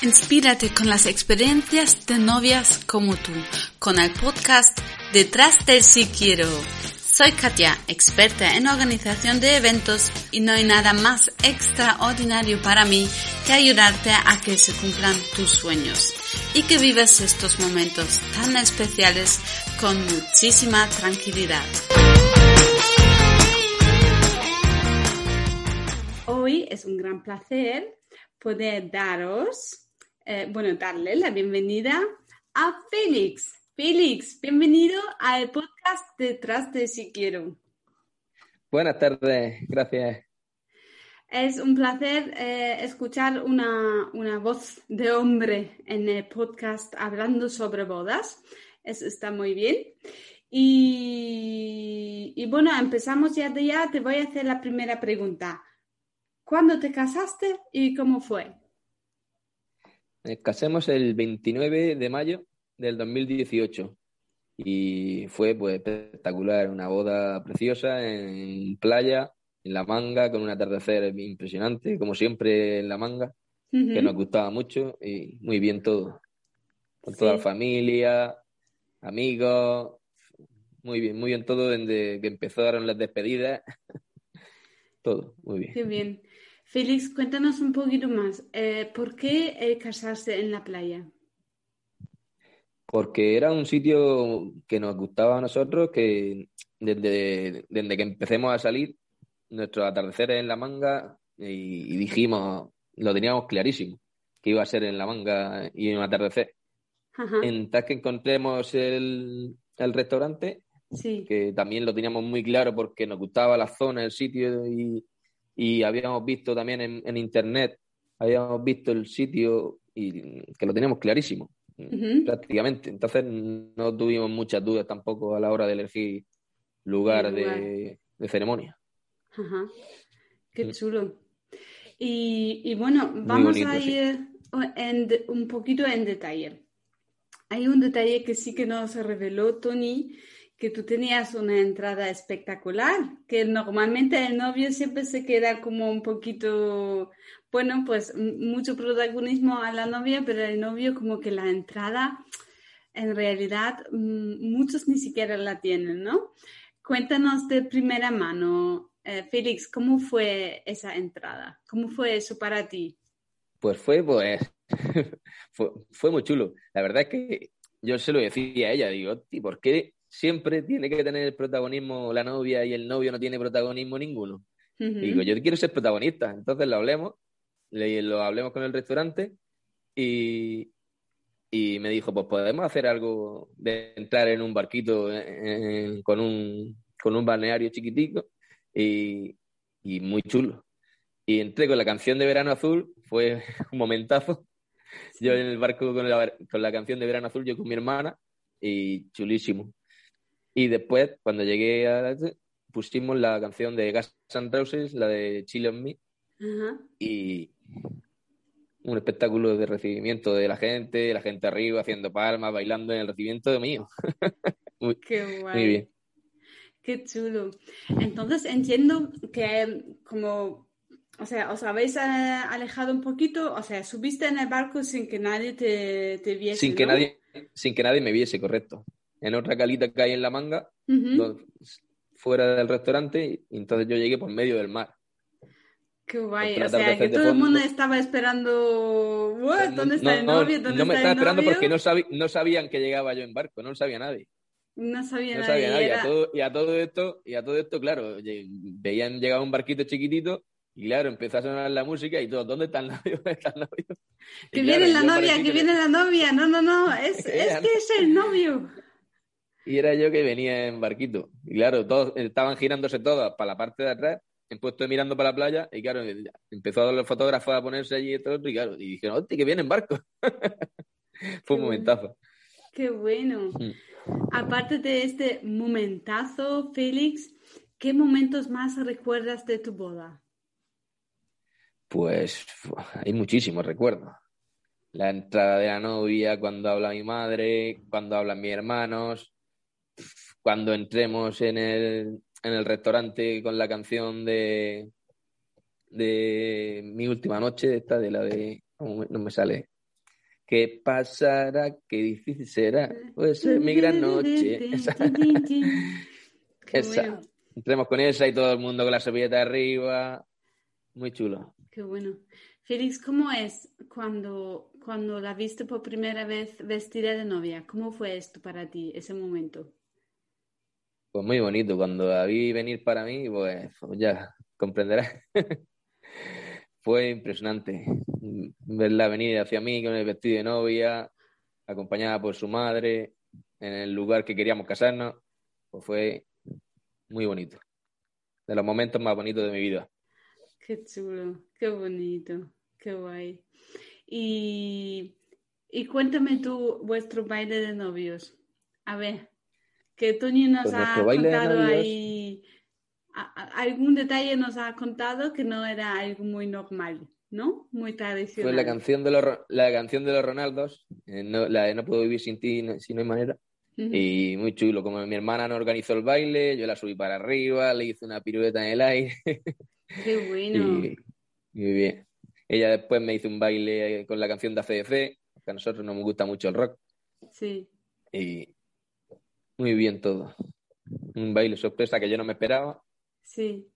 Inspírate con las experiencias de novias como tú, con el podcast Detrás del Si Quiero. Soy Katia, experta en organización de eventos y no hay nada más extraordinario para mí que ayudarte a que se cumplan tus sueños y que vivas estos momentos tan especiales con muchísima tranquilidad. Hoy es un gran placer poder daros eh, bueno, darle la bienvenida a Félix. Félix, bienvenido al podcast Detrás de Si Quiero. Buenas tardes, gracias. Es un placer eh, escuchar una, voz de hombre en el podcast hablando sobre bodas. Eso está muy bien. Y, y, bueno, empezamos ya de ya. Te voy a hacer la primera pregunta. ¿Cuándo te casaste y cómo fue? Casemos el 29 de mayo del 2018 y fue pues espectacular, una boda preciosa en playa, en la manga, con un atardecer impresionante, como siempre en la manga, que nos gustaba mucho y muy bien todo, con toda la familia, amigos, muy bien, muy bien todo desde que empezaron las despedidas, todo, muy bien. Qué bien. Félix, cuéntanos un poquito más. Eh, ¿Por qué eh, casarse en la playa? Porque era un sitio que nos gustaba a nosotros, que desde, desde que empecemos a salir, nuestros atardeceres en la manga, y, dijimos, lo teníamos clarísimo, que iba a ser en la manga y en un atardecer. En tal que encontremos el, el restaurante, que también lo teníamos muy claro porque nos gustaba la zona, el sitio y, y habíamos visto también en, internet, habíamos visto el sitio y que lo teníamos clarísimo, prácticamente. Entonces no tuvimos muchas dudas tampoco a la hora de elegir lugar, De, ceremonia. Ajá. Qué mm. chulo. Y, bueno, vamos a ir un poquito en detalle. Hay un detalle que sí que nos reveló Tony que tú tenías una entrada espectacular, que normalmente el novio siempre se queda como un poquito, bueno, pues mucho protagonismo a la novia, pero el novio como que la entrada, en realidad, muchos ni siquiera la tienen, ¿no? Cuéntanos de primera mano, eh, Félix, ¿cómo fue esa entrada? ¿Cómo fue eso para ti? Pues fue, pues, fue, fue muy chulo. La verdad es que yo se lo decía a ella, digo, ¿por qué siempre tiene que tener el protagonismo la novia y el novio no tiene protagonismo ninguno. Digo, yo quiero ser protagonista, entonces lo hablemos, lo hablemos con el restaurante y, y me dijo, pues podemos hacer algo de entrar en un barquito con, un, con un balneario chiquitico y, y muy chulo. Y entré con la canción de Verano Azul, fue un momentazo. Yo en el barco con la, con la canción de Verano Azul, yo con mi hermana, y chulísimo. Y después, cuando llegué a pusimos la canción de Gas and Roses, la de Chile on Me, y un espectáculo de recibimiento de la gente, la gente arriba haciendo palmas, bailando en el recibimiento de mío. muy, Qué guay. Muy bien. Qué chulo. Entonces entiendo que como, o sea, os habéis eh, alejado un poquito, o sea, subiste en el barco sin que nadie te, te viese. Sin que nadie, sin que nadie me viese, correcto en otra calita que hay en la manga, fuera del restaurante, y entonces yo llegué por medio del mar. Qué guay, o sea, que todo el mundo estaba esperando, ¿dónde está el novio? ¿Dónde no me estaba esperando porque no, no sabían que llegaba yo en barco, no lo sabía nadie. No sabía, nadie. Y, a todo, y, a todo, esto, y a todo esto, claro, veían llegar un barquito chiquitito y claro, empezó a sonar la música y todo, ¿dónde está el novio? ¿Dónde está el novio? Que viene la novia, que, viene la novia. No, no, no, es, es que es el novio y era yo que venía en barquito. Y claro, todos estaban girándose todas para la parte de atrás, en puesto mirando para la playa, y claro, empezó a los fotógrafos a ponerse allí y todo, y claro, y dijeron, hostia, que viene en barco. Fue un momentazo. Qué bueno. Mm. Aparte de este momentazo, Félix, ¿qué momentos más recuerdas de tu boda? Pues hay muchísimos recuerdos. La entrada de la novia, cuando habla mi madre, cuando hablan mis hermanos, cuando entremos en el, en el restaurante con la canción de, de Mi última noche, esta de la de. No me sale. ¿Qué pasará? Qué difícil será. Puede ser mi gran noche. Esa. Entremos con esa y todo el mundo con la servilleta arriba. Muy chulo. Qué bueno. Félix, ¿cómo es cuando, cuando la viste por primera vez vestida de novia? ¿Cómo fue esto para ti, ese momento? Pues muy bonito. Cuando la vi venir para mí, pues, ya comprenderás. fue impresionante verla venir hacia mí con el vestido de novia, acompañada por su madre, en el lugar que queríamos casarnos. Pues fue muy bonito. De los momentos más bonitos de mi vida. Qué chulo, qué bonito, qué guay. Y, y cuéntame tú vuestro baile de novios. A ver, que Tony nos pues ha contado ahí, algún detalle nos ha contado que no era algo muy normal, ¿no? Muy tradicional. Fue la canción de los, la canción de los Ronaldos, eh, no, la de No puedo vivir sin ti, si no hay manera. Y muy chulo, como mi hermana no organizó el baile, yo la subí para arriba, le hice una pirueta en el aire. Qué bueno. muy bien. Ella después me hizo un baile con la canción de ACDC, que a nosotros nos gusta mucho el rock. Sí. Y muy bien todo. Un baile sorpresa que yo no me esperaba. Sí.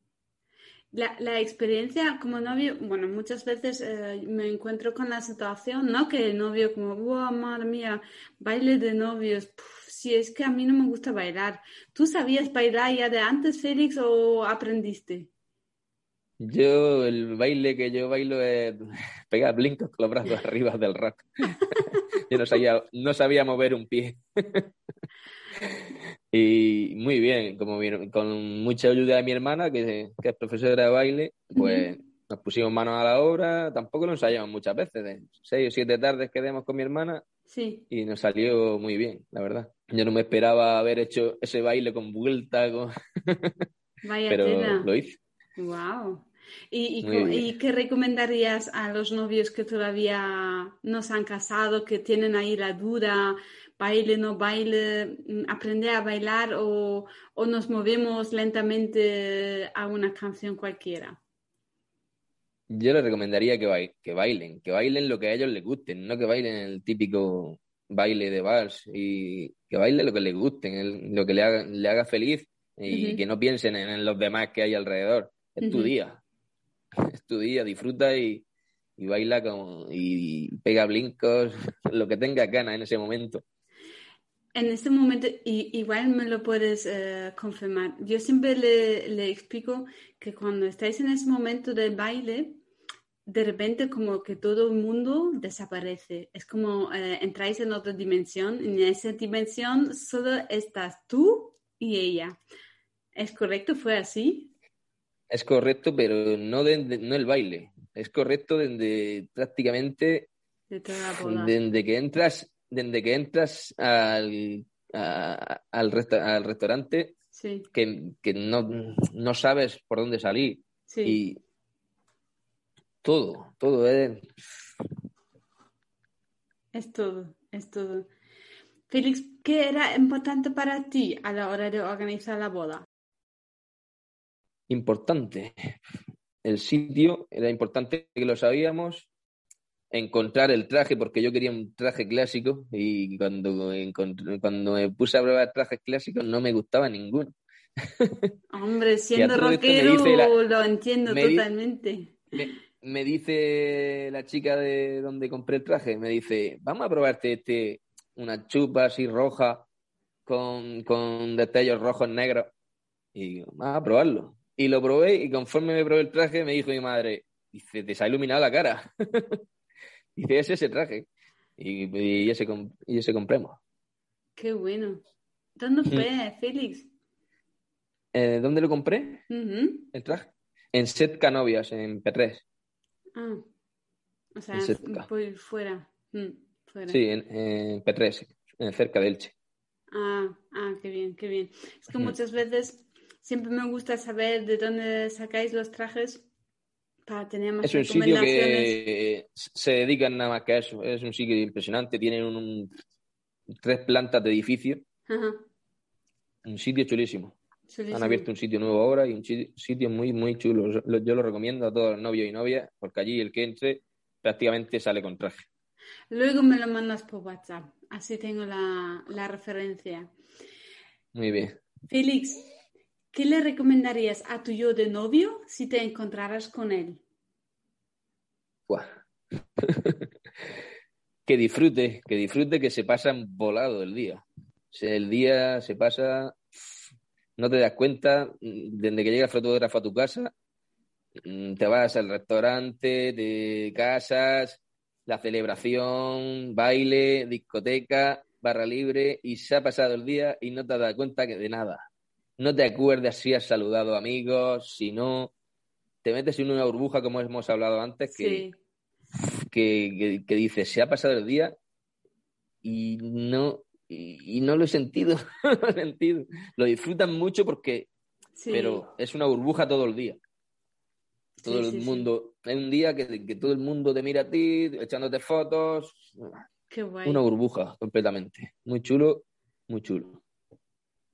La, la, experiencia como novio, bueno, muchas veces eh, me encuentro con la situación, ¿no? Que el novio como, wow, madre mía, baile de novios, si es que a mí no me gusta bailar. ¿Tú sabías bailar ya de antes, Félix, o aprendiste? Yo, el baile que yo bailo es pegar blincos con los brazos arriba del rock. yo no sabía, no sabía mover un pie. Y muy bien, como con mucha ayuda de mi hermana, que, es profesora de baile, pues nos pusimos manos a la obra, tampoco lo ensayamos muchas veces, de seis o siete tardes que demos con mi hermana sí. y nos salió muy bien, la verdad. Yo no me esperaba haber hecho ese baile con vuelta, con... Vaya pero lo hice. Wow. ¿Y, y, qué recomendarías a los novios que todavía no se han casado, que tienen ahí la duda baile, no baile, mm, aprender a bailar o, nos movemos lentamente a una canción cualquiera? Yo les recomendaría que, que bailen, que bailen lo que a ellos les guste, no que bailen el típico baile de vals y que bailen lo que les guste, lo que le haga, le haga feliz y que no piensen en, los demás que hay alrededor. Es tu día, es tu día, disfruta y, baila como, y pega blincos, lo que tenga ganas en ese momento. En este momento, igual me lo puedes eh, confirmar. Yo siempre le, le, explico que cuando estáis en ese momento del baile, de repente como que todo el mundo desaparece. Es como eh, entráis en otra dimensión. En esa dimensión solo estás tú y ella. ¿Es correcto? ¿Fue así? Es correcto, pero no, no el baile. Es correcto desde prácticamente... Desde que entras desde que entras al, al, restaurante que, no, sabes por dónde salir. Y todo, todo es... Es todo, es todo. Félix, ¿qué era importante para ti a la hora de organizar la boda? Importante. El sitio era importante que lo sabíamos, encontrar el traje, porque yo quería un traje clásico y cuando, cuando me puse a probar trajes clásicos no me gustaba ninguno. Hombre, siendo rockero lo entiendo totalmente. me, dice la chica de donde compré el traje, me dice, vamos a probarte este, una chupa así roja con, con detalles rojos negros. Y digo, vamos a probarlo. Y lo probé y conforme me probé el traje me dijo mi madre, dice, te se ha iluminado la cara. Y es ese traje. Y, y, ese, y ese compremos. Qué bueno. ¿Dónde fue, Félix? Eh, ¿Dónde lo compré? El traje. En Set Canovias, en P3. Ah. O sea, fuera. Mm, fuera. Sí, en, en P3, cerca de Elche. Ah, ah, qué bien, qué bien. Es que muchas veces siempre me gusta saber de dónde sacáis los trajes es un sitio que se dedican nada más que a eso. Es un sitio impresionante. Tienen un, tres plantas de edificio. Un sitio chulísimo. Han abierto un sitio nuevo ahora y un sitio muy, muy chulo. Yo lo recomiendo a todos los novios y novias porque allí el que entre prácticamente sale con traje. Luego me lo mandas por WhatsApp, así tengo la, la referencia. Muy bien. Félix, ¿qué le recomendarías a tu yo de novio si te encontraras con él? que disfrute, que disfrute que se pasa volado el día. el día se pasa, no te das cuenta, desde que llega el fotógrafo a tu casa, mm, te vas al restaurante, te casas, la celebración, baile, discoteca, barra libre, y se ha pasado el día y no te has dado cuenta que de nada. No te acuerdas si has saludado amigos, si no, te metes en una burbuja como hemos hablado antes, que, que, que, dices, se ha pasado el día y no, y, no lo he sentido, lo he sentido. Lo disfrutan mucho porque, pero es una burbuja todo el día. Todo el mundo, es un día que, que, todo el mundo te mira a ti, echándote fotos. Qué Una burbuja completamente. Muy chulo, muy chulo.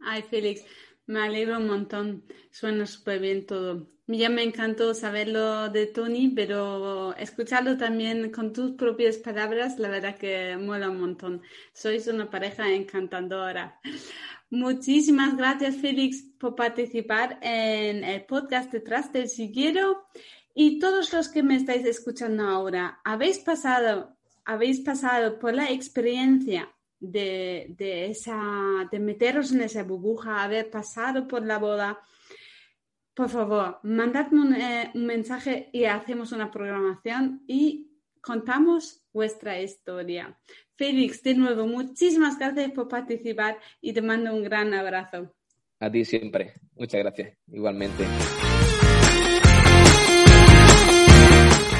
Ay, Félix, me alegro un montón. Suena súper bien todo. Ya me encantó saberlo de Tony, pero escucharlo también con tus propias palabras, la verdad que mola un montón. Sois una pareja encantadora. Muchísimas gracias, Félix, por participar en el podcast Detrás del Siguiero. Y todos los que me estáis escuchando ahora, habéis pasado, habéis pasado por la experiencia de, esa, de meteros en esa burbuja, haber pasado por la boda. Por favor, mandadme un, eh, un mensaje y hacemos una programación y contamos vuestra historia. Félix, de nuevo, muchísimas gracias por participar y te mando un gran abrazo. A ti siempre. Muchas gracias. Igualmente.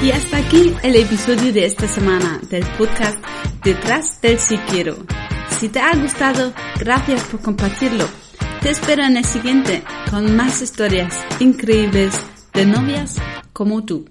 Y hasta aquí el episodio de esta semana del podcast Detrás del Si Quiero. Si te ha gustado, gracias por compartirlo. Te espero en el siguiente con más historias increíbles de novias como tú.